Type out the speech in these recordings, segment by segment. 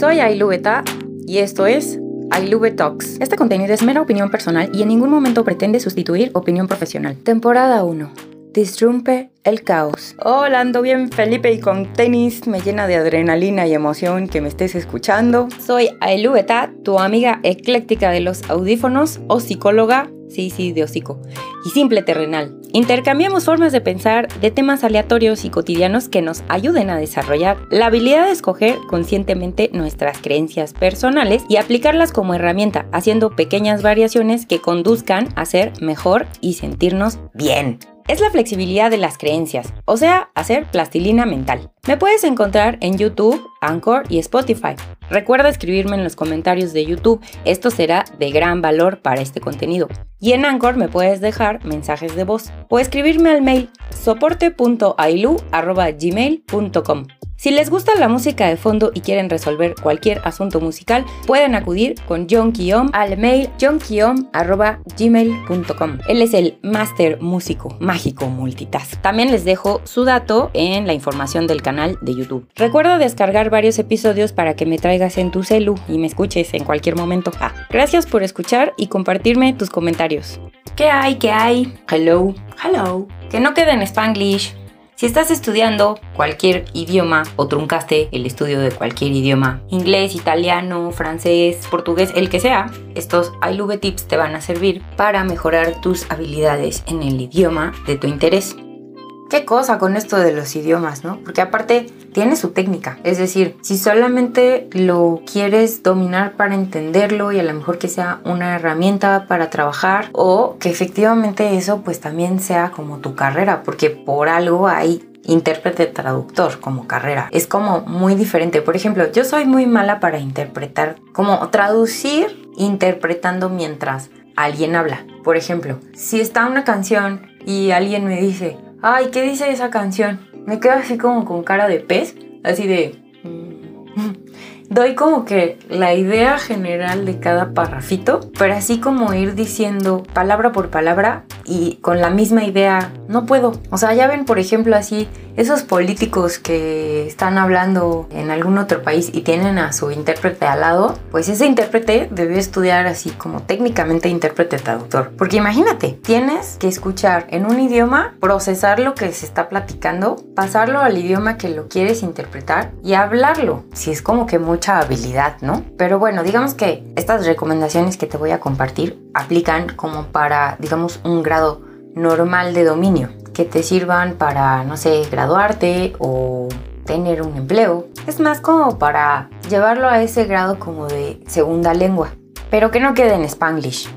Soy Ailu Beta y esto es Ailube Talks. Este contenido es mera opinión personal y en ningún momento pretende sustituir opinión profesional. Temporada 1. Disrumpe el caos. Hola, ando bien Felipe y con tenis me llena de adrenalina y emoción que me estés escuchando. Soy Ailu Beta, tu amiga ecléctica de los audífonos o psicóloga sí, sí, de hocico, y simple terrenal. Intercambiamos formas de pensar de temas aleatorios y cotidianos que nos ayuden a desarrollar la habilidad de escoger conscientemente nuestras creencias personales y aplicarlas como herramienta, haciendo pequeñas variaciones que conduzcan a ser mejor y sentirnos bien es la flexibilidad de las creencias, o sea, hacer plastilina mental. Me puedes encontrar en YouTube, Anchor y Spotify. Recuerda escribirme en los comentarios de YouTube, esto será de gran valor para este contenido. Y en Anchor me puedes dejar mensajes de voz o escribirme al mail soporte.ailu.gmail.com. Si les gusta la música de fondo y quieren resolver cualquier asunto musical, pueden acudir con John Kiom al mail johnkiom.gmail.com. Él es el máster músico mágico multitask. También les dejo su dato en la información del canal de YouTube. Recuerda descargar varios episodios para que me traigas en tu celu y me escuches en cualquier momento. Ah, gracias por escuchar y compartirme tus comentarios. ¿Qué hay? ¿Qué hay? Hello, hello. Que no quede en Spanglish. Si estás estudiando cualquier idioma o truncaste el estudio de cualquier idioma, inglés, italiano, francés, portugués, el que sea, estos iLube Tips te van a servir para mejorar tus habilidades en el idioma de tu interés. Qué cosa con esto de los idiomas, ¿no? Porque aparte tiene su técnica. Es decir, si solamente lo quieres dominar para entenderlo y a lo mejor que sea una herramienta para trabajar o que efectivamente eso pues también sea como tu carrera, porque por algo hay intérprete traductor como carrera. Es como muy diferente. Por ejemplo, yo soy muy mala para interpretar, como traducir interpretando mientras alguien habla. Por ejemplo, si está una canción y alguien me dice, ay, ¿qué dice esa canción? Me quedo así como con cara de pez, así de... Mm". Doy como que la idea general de cada parrafito, pero así como ir diciendo palabra por palabra y con la misma idea, no puedo. O sea, ya ven, por ejemplo, así esos políticos que están hablando en algún otro país y tienen a su intérprete al lado, pues ese intérprete debe estudiar así como técnicamente intérprete traductor. Porque imagínate, tienes que escuchar en un idioma, procesar lo que se está platicando, pasarlo al idioma que lo quieres interpretar y hablarlo. Si es como que mucha habilidad, ¿no? Pero bueno, digamos que estas recomendaciones que te voy a compartir aplican como para, digamos, un grado normal de dominio que te sirvan para, no sé, graduarte o tener un empleo. Es más como para llevarlo a ese grado como de segunda lengua, pero que no quede en spanglish.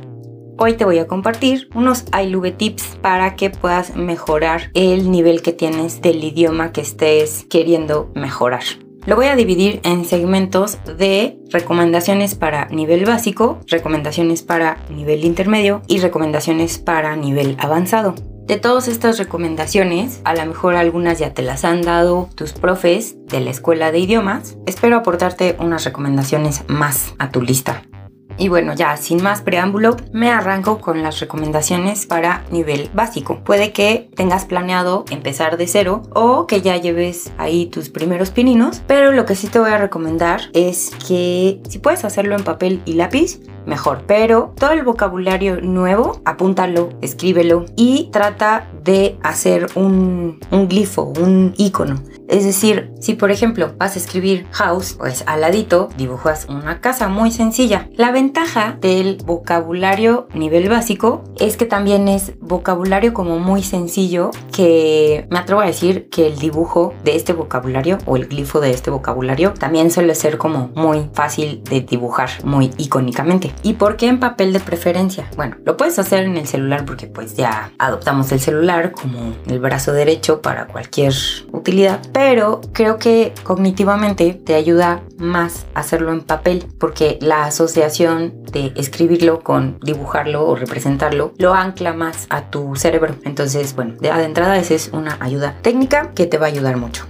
Hoy te voy a compartir unos iLube tips para que puedas mejorar el nivel que tienes del idioma que estés queriendo mejorar. Lo voy a dividir en segmentos de recomendaciones para nivel básico, recomendaciones para nivel intermedio y recomendaciones para nivel avanzado. De todas estas recomendaciones, a lo mejor algunas ya te las han dado tus profes de la escuela de idiomas. Espero aportarte unas recomendaciones más a tu lista. Y bueno, ya sin más preámbulo, me arranco con las recomendaciones para nivel básico. Puede que tengas planeado empezar de cero o que ya lleves ahí tus primeros pininos, pero lo que sí te voy a recomendar es que si puedes hacerlo en papel y lápiz, mejor. Pero todo el vocabulario nuevo, apúntalo, escríbelo y trata de hacer un, un glifo, un icono. Es decir, si por ejemplo vas a escribir house, pues al ladito dibujas una casa muy sencilla. La ventaja del vocabulario nivel básico es que también es vocabulario como muy sencillo que me atrevo a decir que el dibujo de este vocabulario o el glifo de este vocabulario también suele ser como muy fácil de dibujar, muy icónicamente. ¿Y por qué en papel de preferencia? Bueno, lo puedes hacer en el celular porque pues ya adoptamos el celular como el brazo derecho para cualquier utilidad, pero creo que cognitivamente te ayuda más hacerlo en papel porque la asociación de escribirlo con dibujarlo o representarlo lo ancla más a tu cerebro. Entonces, bueno, de, entrada esa es una ayuda técnica que te va a ayudar mucho.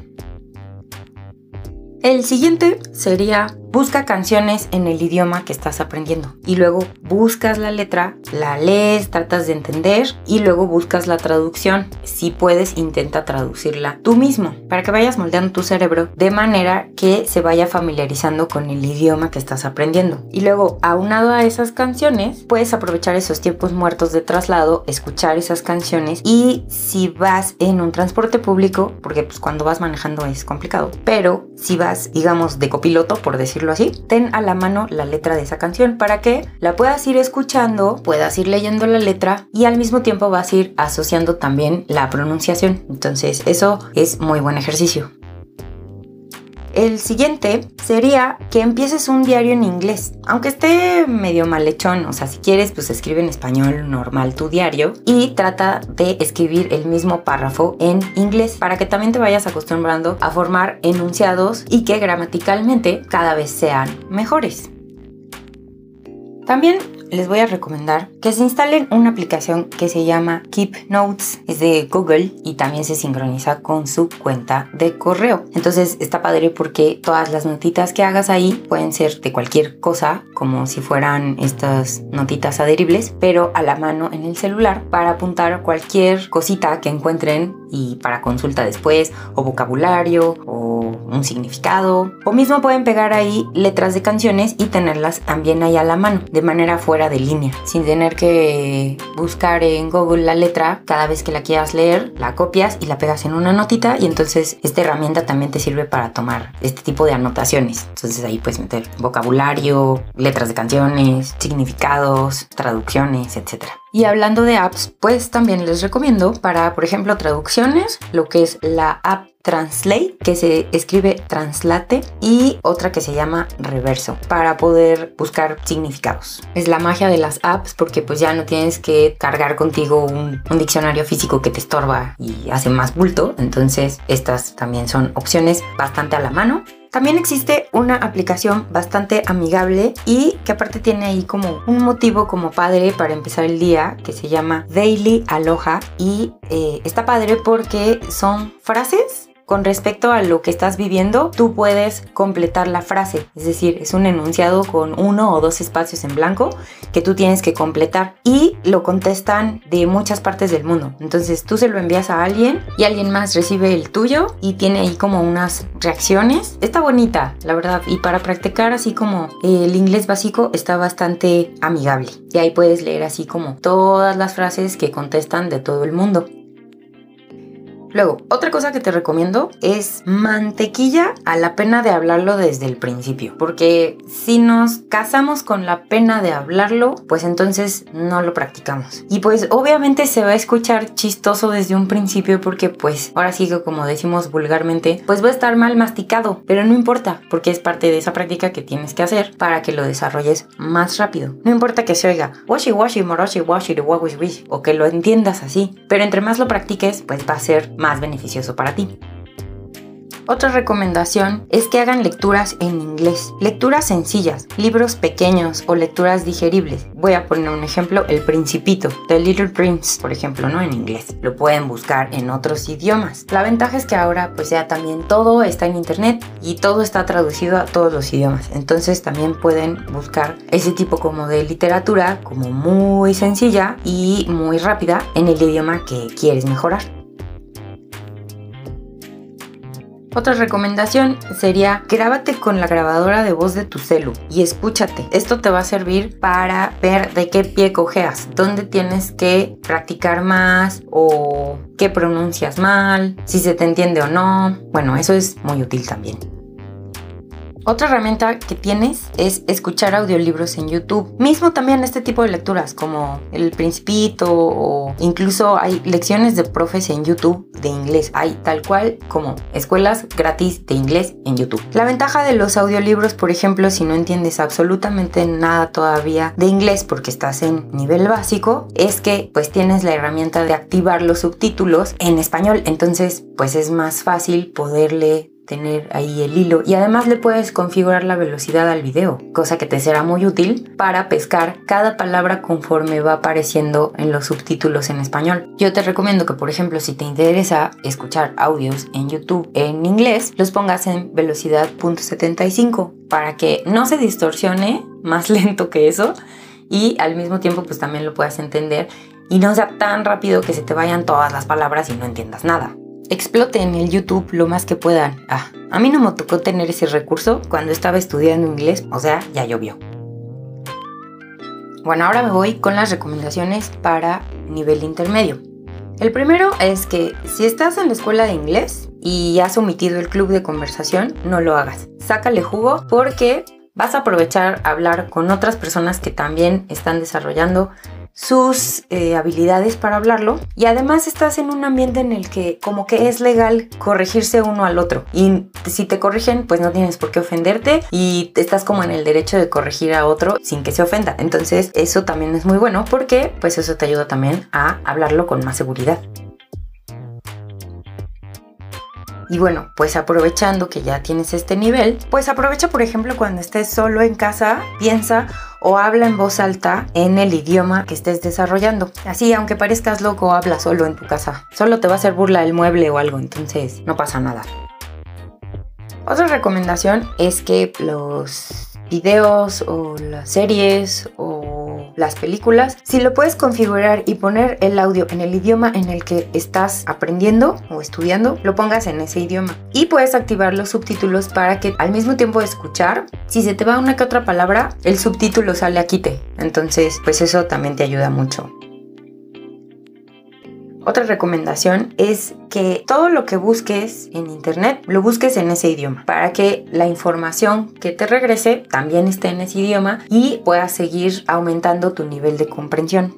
El siguiente sería busca canciones en el idioma que estás aprendiendo y luego buscas la letra, la lees, tratas de entender y luego buscas la traducción. Si puedes, intenta traducirla tú mismo para que vayas moldeando tu cerebro de manera que se vaya familiarizando con el idioma que estás aprendiendo. Y luego, aunado a esas canciones, puedes aprovechar esos tiempos muertos de traslado, escuchar esas canciones y si vas en un transporte público, porque pues cuando vas manejando es complicado, pero si vas, digamos, de copiloto, por decirlo así, ten a la mano la letra de esa canción para que la puedas ir escuchando, puedas ir leyendo la letra y al mismo tiempo vas a ir asociando también la pronunciación. Entonces, eso es muy buen ejercicio. El siguiente sería que empieces un diario en inglés, aunque esté medio malhechón, o sea, si quieres, pues escribe en español normal tu diario y trata de escribir el mismo párrafo en inglés para que también te vayas acostumbrando a formar enunciados y que gramaticalmente cada vez sean mejores. También les voy a recomendar que se instalen una aplicación que se llama Keep Notes. Es de Google y también se sincroniza con su cuenta de correo. Entonces está padre porque todas las notitas que hagas ahí pueden ser de cualquier cosa, como si fueran estas notitas adheribles, pero a la mano en el celular para apuntar cualquier cosita que encuentren y para consulta después, o vocabulario, o un significado. O mismo pueden pegar ahí letras de canciones y tenerlas también ahí a la mano, de manera fuera de línea, sin tener que buscar en Google la letra cada vez que la quieras leer, la copias y la pegas en una notita y entonces esta herramienta también te sirve para tomar este tipo de anotaciones. Entonces ahí puedes meter vocabulario, letras de canciones, significados, traducciones, etcétera. Y hablando de apps, pues también les recomiendo para, por ejemplo, traducciones, lo que es la app Translate, que se escribe Translate, y otra que se llama Reverso, para poder buscar significados. Es la magia de las apps porque pues ya no tienes que cargar contigo un, un diccionario físico que te estorba y hace más bulto, entonces estas también son opciones bastante a la mano. También existe una aplicación bastante amigable y que aparte tiene ahí como un motivo como padre para empezar el día que se llama Daily Aloha y eh, está padre porque son frases con respecto a lo que estás viviendo, tú puedes completar la frase. Es decir, es un enunciado con uno o dos espacios en blanco que tú tienes que completar y lo contestan de muchas partes del mundo. Entonces tú se lo envías a alguien y alguien más recibe el tuyo y tiene ahí como unas reacciones. Está bonita, la verdad. Y para practicar así como el inglés básico está bastante amigable. Y ahí puedes leer así como todas las frases que contestan de todo el mundo. Luego, otra cosa que te recomiendo es mantequilla a la pena de hablarlo desde el principio. Porque si nos casamos con la pena de hablarlo, pues entonces no lo practicamos. Y pues obviamente se va a escuchar chistoso desde un principio porque pues ahora sí que como decimos vulgarmente, pues va a estar mal masticado. Pero no importa porque es parte de esa práctica que tienes que hacer para que lo desarrolles más rápido. No importa que se oiga washi washi moroshi washi o que lo entiendas así. Pero entre más lo practiques, pues va a ser más beneficioso para ti. Otra recomendación es que hagan lecturas en inglés, lecturas sencillas, libros pequeños o lecturas digeribles. Voy a poner un ejemplo, El Principito, The Little Prince, por ejemplo, no en inglés. Lo pueden buscar en otros idiomas. La ventaja es que ahora pues ya también todo está en internet y todo está traducido a todos los idiomas. Entonces también pueden buscar ese tipo como de literatura como muy sencilla y muy rápida en el idioma que quieres mejorar. Otra recomendación sería grábate con la grabadora de voz de tu celu y escúchate. Esto te va a servir para ver de qué pie cojeas, dónde tienes que practicar más o qué pronuncias mal, si se te entiende o no. Bueno, eso es muy útil también. Otra herramienta que tienes es escuchar audiolibros en YouTube. Mismo también este tipo de lecturas como El Principito o incluso hay lecciones de profes en YouTube de inglés. Hay tal cual como escuelas gratis de inglés en YouTube. La ventaja de los audiolibros, por ejemplo, si no entiendes absolutamente nada todavía de inglés porque estás en nivel básico, es que pues tienes la herramienta de activar los subtítulos en español. Entonces pues es más fácil poderle tener ahí el hilo y además le puedes configurar la velocidad al video, cosa que te será muy útil para pescar cada palabra conforme va apareciendo en los subtítulos en español. Yo te recomiendo que por ejemplo si te interesa escuchar audios en YouTube en inglés, los pongas en velocidad .75 para que no se distorsione más lento que eso y al mismo tiempo pues también lo puedas entender y no sea tan rápido que se te vayan todas las palabras y no entiendas nada. Explote en el YouTube lo más que puedan. Ah, a mí no me tocó tener ese recurso cuando estaba estudiando inglés, o sea, ya llovió. Bueno, ahora me voy con las recomendaciones para nivel intermedio. El primero es que si estás en la escuela de inglés y has omitido el club de conversación, no lo hagas. Sácale jugo porque vas a aprovechar a hablar con otras personas que también están desarrollando sus eh, habilidades para hablarlo. Y además estás en un ambiente en el que como que es legal corregirse uno al otro. Y si te corrigen pues no tienes por qué ofenderte y estás como en el derecho de corregir a otro sin que se ofenda. Entonces eso también es muy bueno porque pues eso te ayuda también a hablarlo con más seguridad Y bueno, pues aprovechando que ya tienes este nivel, pues aprovecha por ejemplo cuando estés solo en casa, piensa o habla en voz alta en el idioma que estés desarrollando. Así, aunque parezcas loco, habla solo en tu casa. Solo te va a hacer burla el mueble o algo, entonces no pasa nada. Otra recomendación es que los videos o las series o las películas, si lo puedes configurar y poner el audio en el idioma en el que estás aprendiendo o estudiando, lo pongas en ese idioma. Y puedes activar los subtítulos para que al mismo tiempo de escuchar, si se te va una que otra palabra, el subtítulo sale a quite. Entonces, pues eso también te ayuda mucho. Otra recomendación es que todo lo que busques en internet lo busques en ese idioma para que la información que te regrese también esté en ese idioma y puedas seguir aumentando tu nivel de comprensión.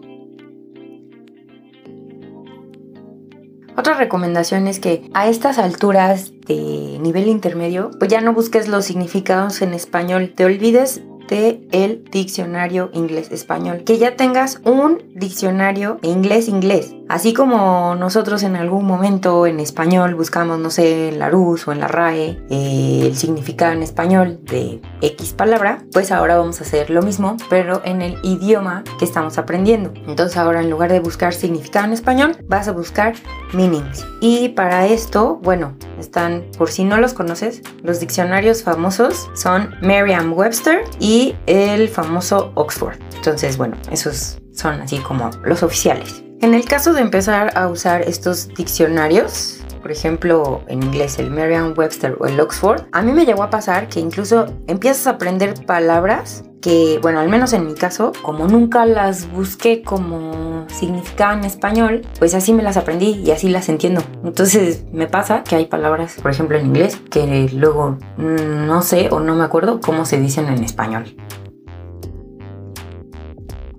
Otra recomendación es que a estas alturas de nivel intermedio, pues ya no busques los significados en español, te olvides de el diccionario inglés-español. Que ya tengas un diccionario inglés-inglés. Así como nosotros en algún momento en español buscamos, no sé, en la RUS o en la RAE eh, el significado en español de X palabra, pues ahora vamos a hacer lo mismo, pero en el idioma que estamos aprendiendo. Entonces ahora en lugar de buscar significado en español, vas a buscar meanings. Y para esto, bueno, están, por si no los conoces, los diccionarios famosos son Merriam-Webster y el famoso Oxford. Entonces, bueno, esos son así como los oficiales. En el caso de empezar a usar estos diccionarios, por ejemplo, en inglés el Merriam-Webster o el Oxford, a mí me llegó a pasar que incluso empiezas a aprender palabras que, bueno, al menos en mi caso, como nunca las busqué como significaban en español, pues así me las aprendí y así las entiendo. Entonces me pasa que hay palabras, por ejemplo en inglés, que luego no sé o no me acuerdo cómo se dicen en español.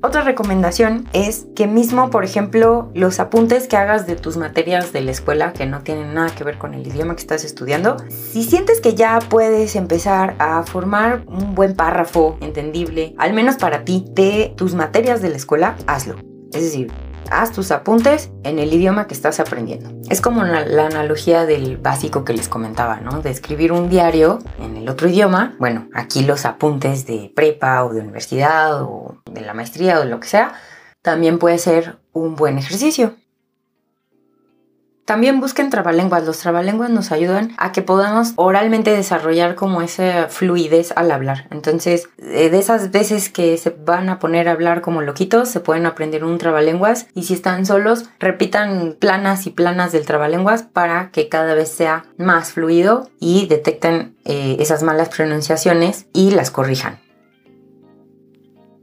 Otra recomendación es que mismo, por ejemplo, los apuntes que hagas de tus materias de la escuela que no tienen nada que ver con el idioma que estás estudiando, si sientes que ya puedes empezar a formar un buen párrafo entendible, al menos para ti, de tus materias de la escuela, hazlo. Es decir, haz tus apuntes en el idioma que estás aprendiendo. Es como la, analogía del básico que les comentaba, ¿no? De escribir un diario en el otro idioma. Bueno, aquí los apuntes de prepa o de universidad o de la maestría o lo que sea, también puede ser un buen ejercicio. También busquen trabalenguas. Los trabalenguas nos ayudan a que podamos oralmente desarrollar como esa fluidez al hablar. Entonces, eh, de esas veces que se van a poner a hablar como loquitos, se pueden aprender un trabalenguas. Y si están solos, repitan planas y planas del trabalenguas para que cada vez sea más fluido y detecten eh, esas malas pronunciaciones y las corrijan.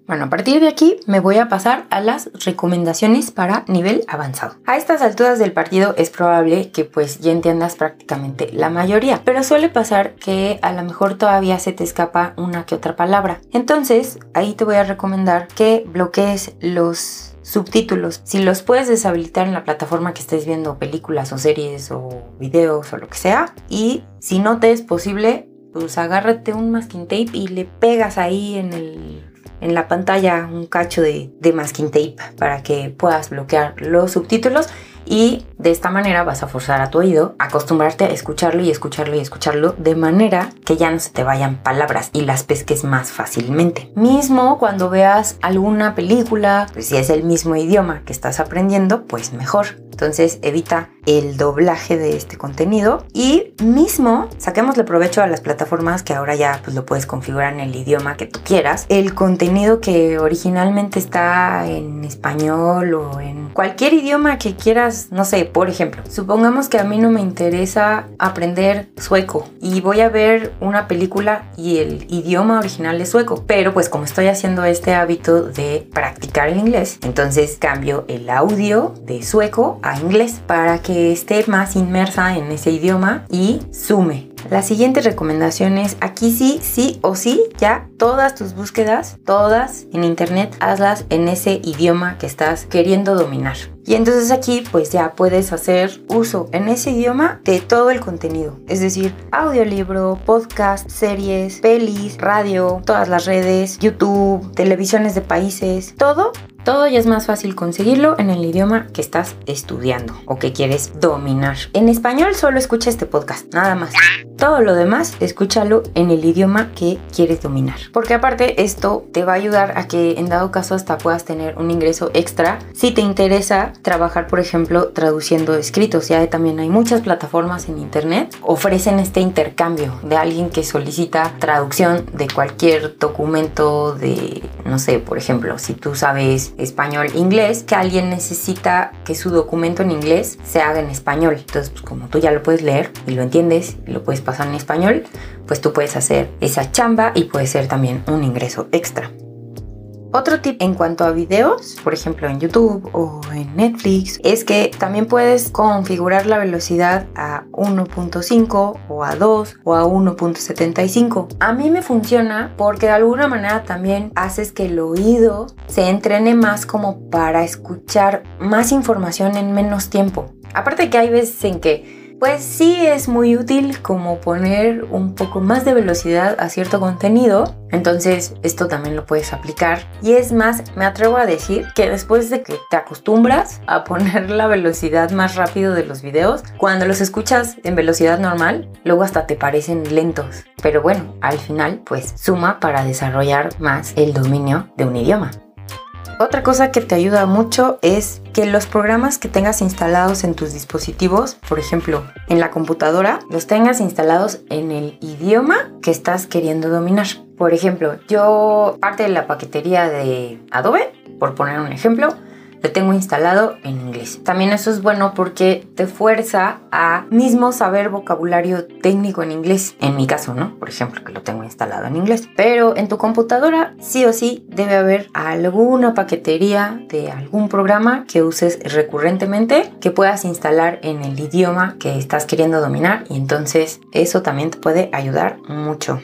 Bueno, a partir de aquí me voy a pasar a las recomendaciones para nivel avanzado. A estas alturas del partido es probable que pues ya entiendas prácticamente la mayoría, pero suele pasar que a lo mejor todavía se te escapa una que otra palabra. Entonces, ahí te voy a recomendar que bloquees los subtítulos. Si los puedes deshabilitar en la plataforma que estés viendo películas o series o videos o lo que sea, y si no te es posible, pues agárrate un masking tape y le pegas ahí en el en la pantalla un cacho de, masking tape para que puedas bloquear los subtítulos y de esta manera vas a forzar a tu oído a acostumbrarte a escucharlo y escucharlo y escucharlo de manera que ya no se te vayan palabras y las pesques más fácilmente. Mismo cuando veas alguna película, pues si es el mismo idioma que estás aprendiendo, pues mejor. Entonces evita el doblaje de este contenido y mismo saquémosle provecho a las plataformas que ahora ya pues lo puedes configurar en el idioma que tú quieras. El contenido que originalmente está en español o en cualquier idioma que quieras, no sé, por ejemplo, supongamos que a mí no me interesa aprender sueco y voy a ver una película y el idioma original es sueco, pero pues como estoy haciendo este hábito de practicar el inglés, entonces cambio el audio de sueco a inglés para que esté más inmersa en ese idioma y sume. Las siguientes recomendaciones, aquí sí, sí o sí, ya todas tus búsquedas, todas en internet, hazlas en ese idioma que estás queriendo dominar. Y entonces aquí pues ya puedes hacer uso en ese idioma de todo el contenido. Es decir, audiolibro, podcast, series, pelis, radio, todas las redes, YouTube, televisiones de países, todo todo ya es más fácil conseguirlo en el idioma que estás estudiando o que quieres dominar. En español solo escucha este podcast, nada más. Todo lo demás, escúchalo en el idioma que quieres dominar. Porque aparte esto te va a ayudar a que en dado caso hasta puedas tener un ingreso extra si te interesa trabajar, por ejemplo, traduciendo escritos. Ya también hay muchas plataformas en internet ofrecen este intercambio de alguien que solicita traducción de cualquier documento de, no sé, por ejemplo, si tú sabes español, inglés, que alguien necesita que su documento en inglés se haga en español. Entonces, pues como tú ya lo puedes leer y lo entiendes y lo puedes pasar en español, pues tú puedes hacer esa chamba y puede ser también un ingreso extra. Otro tip en cuanto a videos, por ejemplo en YouTube o en Netflix, es que también puedes configurar la velocidad a 1.5 o a 2 o a 1.75. A mí me funciona porque de alguna manera también haces que el oído se entrene más como para escuchar más información en menos tiempo. Aparte que hay veces en que pues sí es muy útil como poner un poco más de velocidad a cierto contenido. Entonces esto también lo puedes aplicar. Y es más, me atrevo a decir que después de que te acostumbras a poner la velocidad más rápido de los videos, cuando los escuchas en velocidad normal, luego hasta te parecen lentos. Pero bueno, al final pues suma para desarrollar más el dominio de un idioma. Otra cosa que te ayuda mucho es que los programas que tengas instalados en tus dispositivos, por ejemplo, en la computadora, los tengas instalados en el idioma que estás queriendo dominar. Por ejemplo, yo parte de la paquetería de Adobe, por poner un ejemplo, lo tengo instalado en inglés. También eso es bueno porque te fuerza a mismo saber vocabulario técnico en inglés. En mi caso, ¿no? Por ejemplo, que lo tengo instalado en inglés. Pero en tu computadora sí o sí debe haber alguna paquetería de algún programa que uses recurrentemente que puedas instalar en el idioma que estás queriendo dominar y entonces eso también te puede ayudar mucho.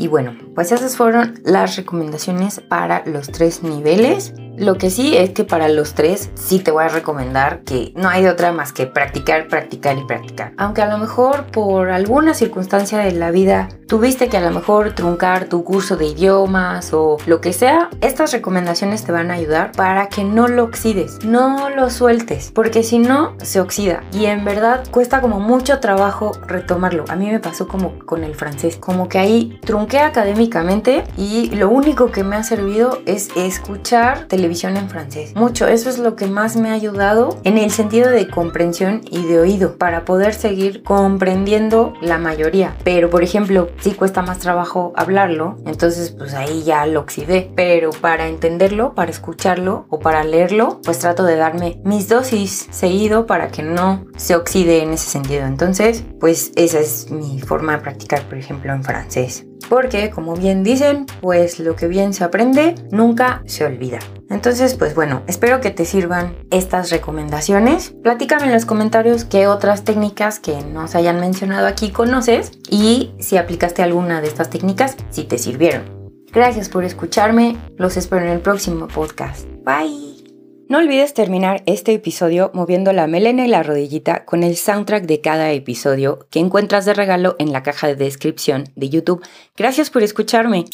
Y bueno, pues esas fueron las recomendaciones para los tres niveles. Lo que sí es que para los tres sí te voy a recomendar que no hay de otra más que practicar, practicar y practicar. Aunque a lo mejor por alguna circunstancia de la vida tuviste que a lo mejor truncar tu curso de idiomas o lo que sea, estas recomendaciones te van a ayudar para que no lo oxides, no lo sueltes, porque si no se oxida y en verdad cuesta como mucho trabajo retomarlo. A mí me pasó como con el francés, como que ahí trunqué académicamente y lo único que me ha servido es escuchar televisión en francés. Mucho, eso es lo que más me ha ayudado en el sentido de comprensión y de oído para poder seguir comprendiendo la mayoría. Pero por ejemplo, si cuesta más trabajo hablarlo, entonces pues ahí ya lo oxidé. Pero para entenderlo, para escucharlo o para leerlo, pues trato de darme mis dosis seguido para que no se oxide en ese sentido. Entonces, pues esa es mi forma de practicar, por ejemplo, en francés porque como bien dicen, pues lo que bien se aprende nunca se olvida. Entonces, pues bueno, espero que te sirvan estas recomendaciones. Platícame en los comentarios qué otras técnicas que nos hayan mencionado aquí conoces y si aplicaste alguna de estas técnicas, si te sirvieron. Gracias por escucharme, los espero en el próximo podcast. Bye. No olvides terminar este episodio moviendo la melena y la rodillita con el soundtrack de cada episodio que encuentras de regalo en la caja de descripción de YouTube. Gracias por escucharme.